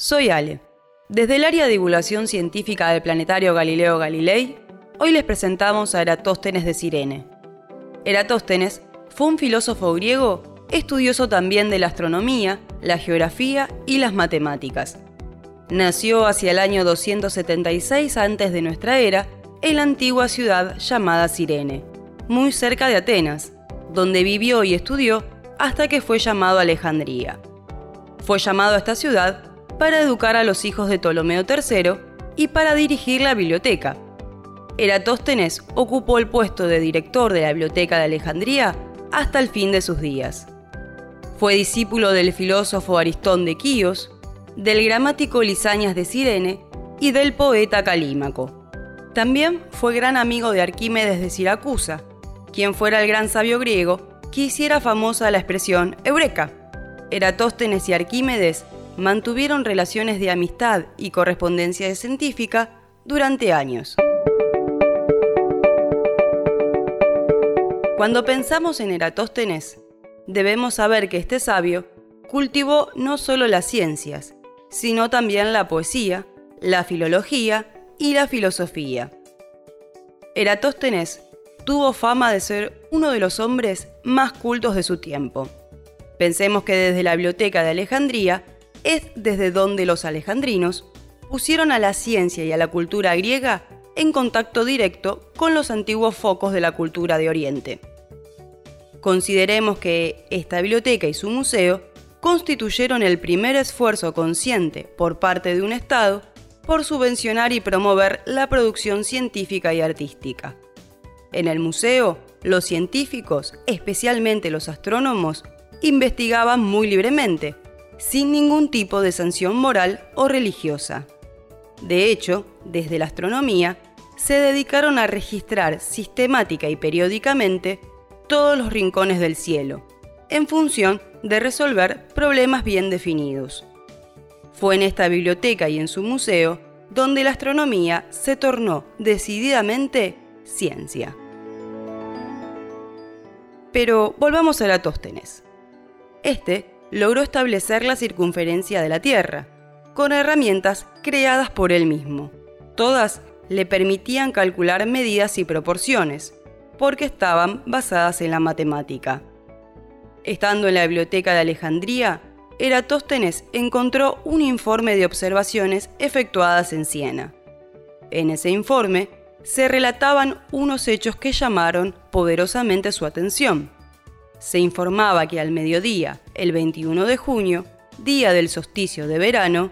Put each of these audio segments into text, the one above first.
soy Ale. Desde el área de divulgación científica del planetario Galileo Galilei, hoy les presentamos a Eratóstenes de Cirene. Eratóstenes fue un filósofo griego estudioso también de la astronomía, la geografía y las matemáticas. Nació hacia el año 276 antes de nuestra era en la antigua ciudad llamada Cirene, muy cerca de Atenas, donde vivió y estudió hasta que fue llamado Alejandría. Fue llamado a esta ciudad para educar a los hijos de Ptolomeo III y para dirigir la biblioteca. Eratóstenes ocupó el puesto de director de la Biblioteca de Alejandría hasta el fin de sus días. Fue discípulo del filósofo Aristón de Quíos, del gramático Lisañas de Cirene y del poeta Calímaco. También fue gran amigo de Arquímedes de Siracusa, quien fuera el gran sabio griego que hiciera famosa la expresión Eureka. Eratóstenes y Arquímedes mantuvieron relaciones de amistad y correspondencia científica durante años. Cuando pensamos en Eratóstenes, debemos saber que este sabio cultivó no solo las ciencias, sino también la poesía, la filología y la filosofía. Eratóstenes tuvo fama de ser uno de los hombres más cultos de su tiempo. Pensemos que desde la biblioteca de Alejandría es desde donde los alejandrinos pusieron a la ciencia y a la cultura griega en contacto directo con los antiguos focos de la cultura de Oriente. Consideremos que esta biblioteca y su museo constituyeron el primer esfuerzo consciente por parte de un Estado por subvencionar y promover la producción científica y artística. En el museo, los científicos, especialmente los astrónomos, investigaban muy libremente, sin ningún tipo de sanción moral o religiosa. De hecho, desde la astronomía, se dedicaron a registrar sistemática y periódicamente todos los rincones del cielo, en función de resolver problemas bien definidos. Fue en esta biblioteca y en su museo donde la astronomía se tornó decididamente ciencia. Pero volvamos a Eratóstenes. Este logró establecer la circunferencia de la Tierra, con herramientas creadas por él mismo. Todas le permitían calcular medidas y proporciones, porque estaban basadas en la matemática. Estando en la biblioteca de Alejandría, Eratóstenes encontró un informe de observaciones efectuadas en Siena. En ese informe se relataban unos hechos que llamaron poderosamente su atención. Se informaba que al mediodía, el 21 de junio, día del solsticio de verano,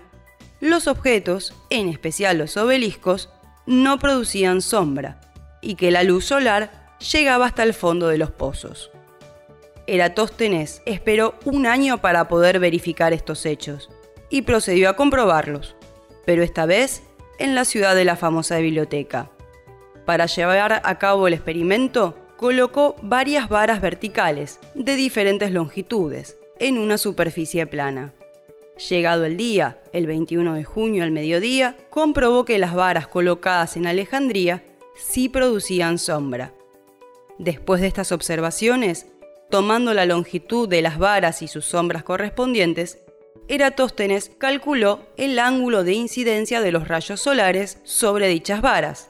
los objetos, en especial los obeliscos, no producían sombra y que la luz solar llegaba hasta el fondo de los pozos. Eratóstenes esperó un año para poder verificar estos hechos y procedió a comprobarlos, pero esta vez en la ciudad de la famosa biblioteca. Para llevar a cabo el experimento, colocó varias varas verticales de diferentes longitudes en una superficie plana. Llegado el día, el 21 de junio al mediodía, comprobó que las varas colocadas en Alejandría sí producían sombra. Después de estas observaciones, tomando la longitud de las varas y sus sombras correspondientes, Eratóstenes calculó el ángulo de incidencia de los rayos solares sobre dichas varas.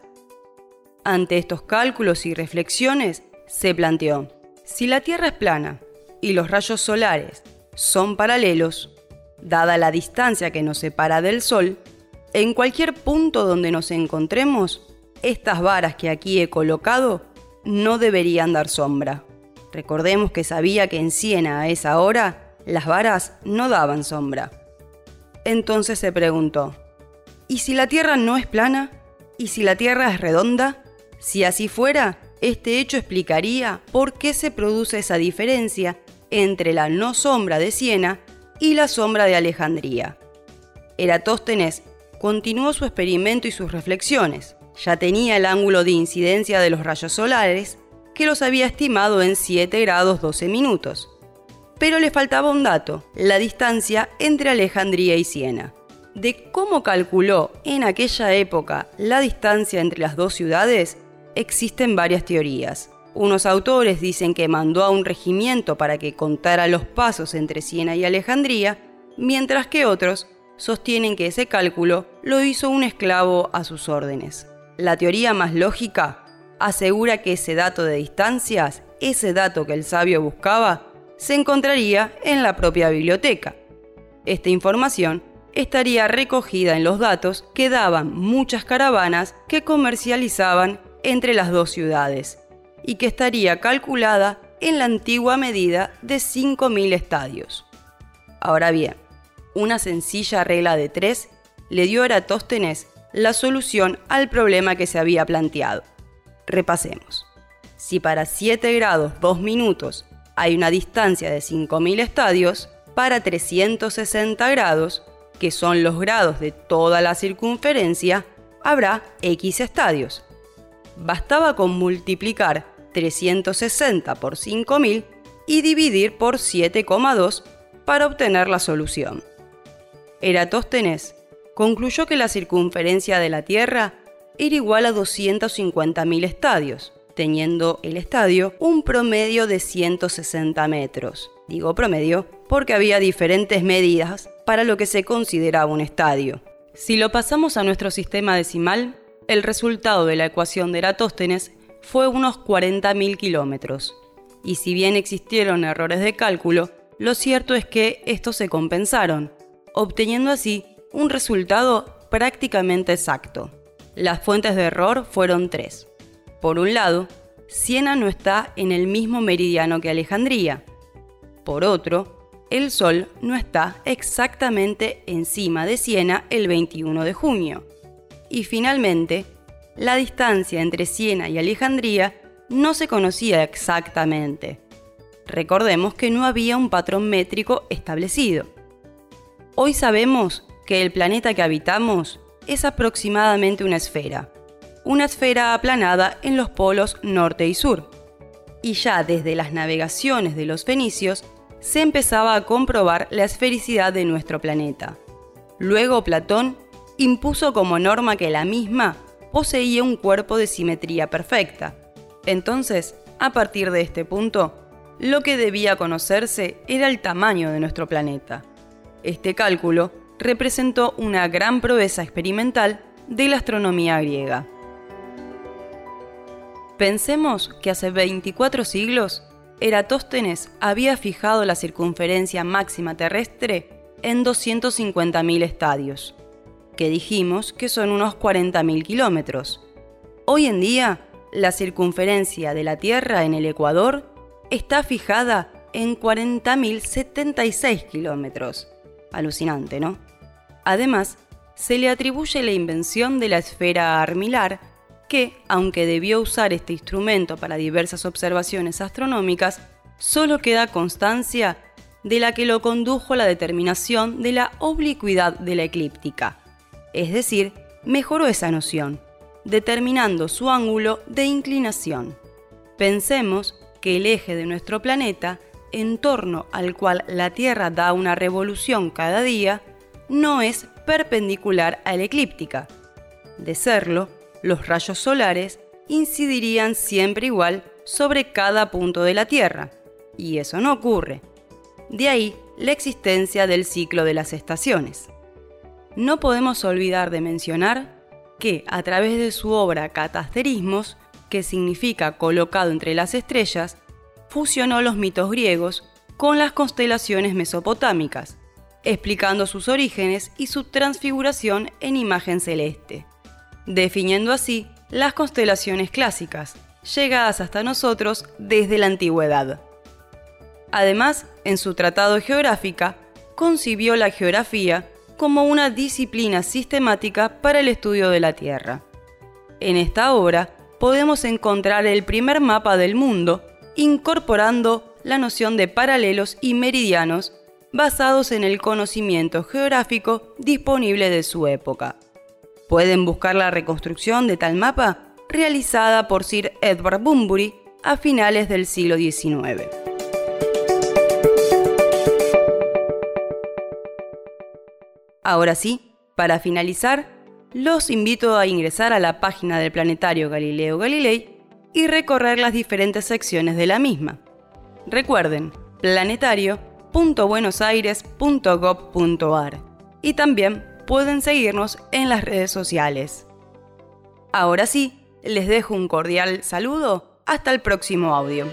Ante estos cálculos y reflexiones, se planteó, si la Tierra es plana y los rayos solares son paralelos, dada la distancia que nos separa del Sol, en cualquier punto donde nos encontremos, estas varas que aquí he colocado no deberían dar sombra. Recordemos que sabía que en Siena a esa hora las varas no daban sombra. Entonces se preguntó, ¿y si la Tierra no es plana? ¿Y si la Tierra es redonda? Si así fuera, este hecho explicaría por qué se produce esa diferencia entre la no sombra de Siena y la sombra de Alejandría. Eratóstenes continuó su experimento y sus reflexiones ya tenía el ángulo de incidencia de los rayos solares, que los había estimado en 7 grados 12 minutos. Pero le faltaba un dato, la distancia entre Alejandría y Siena. De cómo calculó en aquella época la distancia entre las dos ciudades, existen varias teorías. Unos autores dicen que mandó a un regimiento para que contara los pasos entre Siena y Alejandría, mientras que otros sostienen que ese cálculo lo hizo un esclavo a sus órdenes. La teoría más lógica asegura que ese dato de distancias, ese dato que el sabio buscaba, se encontraría en la propia biblioteca. Esta información estaría recogida en los datos que daban muchas caravanas que comercializaban entre las dos ciudades y que estaría calculada en la antigua medida de 5.000 estadios. Ahora bien, una sencilla regla de tres le dio a Eratóstenes la solución al problema que se había planteado. Repasemos. Si para 7 grados 2 minutos hay una distancia de 5.000 estadios, para 360 grados, que son los grados de toda la circunferencia, habrá X estadios. Bastaba con multiplicar 360 por 5000 y dividir por 7,2 para obtener la solución. Eratóstenes concluyó que la circunferencia de la Tierra era igual a 250.000 estadios, teniendo el estadio un promedio de 160 metros. Digo promedio porque había diferentes medidas para lo que se consideraba un estadio. Si lo pasamos a nuestro sistema decimal, el resultado de la ecuación de Eratóstenes fue unos 40.000 kilómetros. Y si bien existieron errores de cálculo, lo cierto es que estos se compensaron, obteniendo así un resultado prácticamente exacto. Las fuentes de error fueron tres. Por un lado, Siena no está en el mismo meridiano que Alejandría. Por otro, el Sol no está exactamente encima de Siena el 21 de junio. Y finalmente, la distancia entre Siena y Alejandría no se conocía exactamente. Recordemos que no había un patrón métrico establecido. Hoy sabemos que el planeta que habitamos es aproximadamente una esfera, una esfera aplanada en los polos norte y sur. Y ya desde las navegaciones de los fenicios se empezaba a comprobar la esfericidad de nuestro planeta. Luego Platón impuso como norma que la misma poseía un cuerpo de simetría perfecta. Entonces, a partir de este punto, lo que debía conocerse era el tamaño de nuestro planeta. Este cálculo representó una gran proeza experimental de la astronomía griega. Pensemos que hace 24 siglos, Eratóstenes había fijado la circunferencia máxima terrestre en 250.000 estadios que dijimos que son unos 40.000 kilómetros. Hoy en día, la circunferencia de la Tierra en el Ecuador está fijada en 40.076 kilómetros. Alucinante, ¿no? Además, se le atribuye la invención de la esfera armilar, que, aunque debió usar este instrumento para diversas observaciones astronómicas, solo queda constancia de la que lo condujo a la determinación de la oblicuidad de la eclíptica es decir, mejoró esa noción, determinando su ángulo de inclinación. Pensemos que el eje de nuestro planeta, en torno al cual la Tierra da una revolución cada día, no es perpendicular a la eclíptica. De serlo, los rayos solares incidirían siempre igual sobre cada punto de la Tierra, y eso no ocurre. De ahí la existencia del ciclo de las estaciones no podemos olvidar de mencionar que a través de su obra Catasterismos, que significa colocado entre las estrellas, fusionó los mitos griegos con las constelaciones mesopotámicas, explicando sus orígenes y su transfiguración en imagen celeste, definiendo así las constelaciones clásicas, llegadas hasta nosotros desde la antigüedad. Además, en su tratado geográfica, concibió la geografía como una disciplina sistemática para el estudio de la Tierra. En esta obra podemos encontrar el primer mapa del mundo incorporando la noción de paralelos y meridianos basados en el conocimiento geográfico disponible de su época. Pueden buscar la reconstrucción de tal mapa realizada por Sir Edward Bunbury a finales del siglo XIX. Ahora sí, para finalizar, los invito a ingresar a la página del Planetario Galileo Galilei y recorrer las diferentes secciones de la misma. Recuerden, planetario.buenosaires.gov.ar. y también pueden seguirnos en las redes sociales. Ahora sí, les dejo un cordial saludo. Hasta el próximo audio.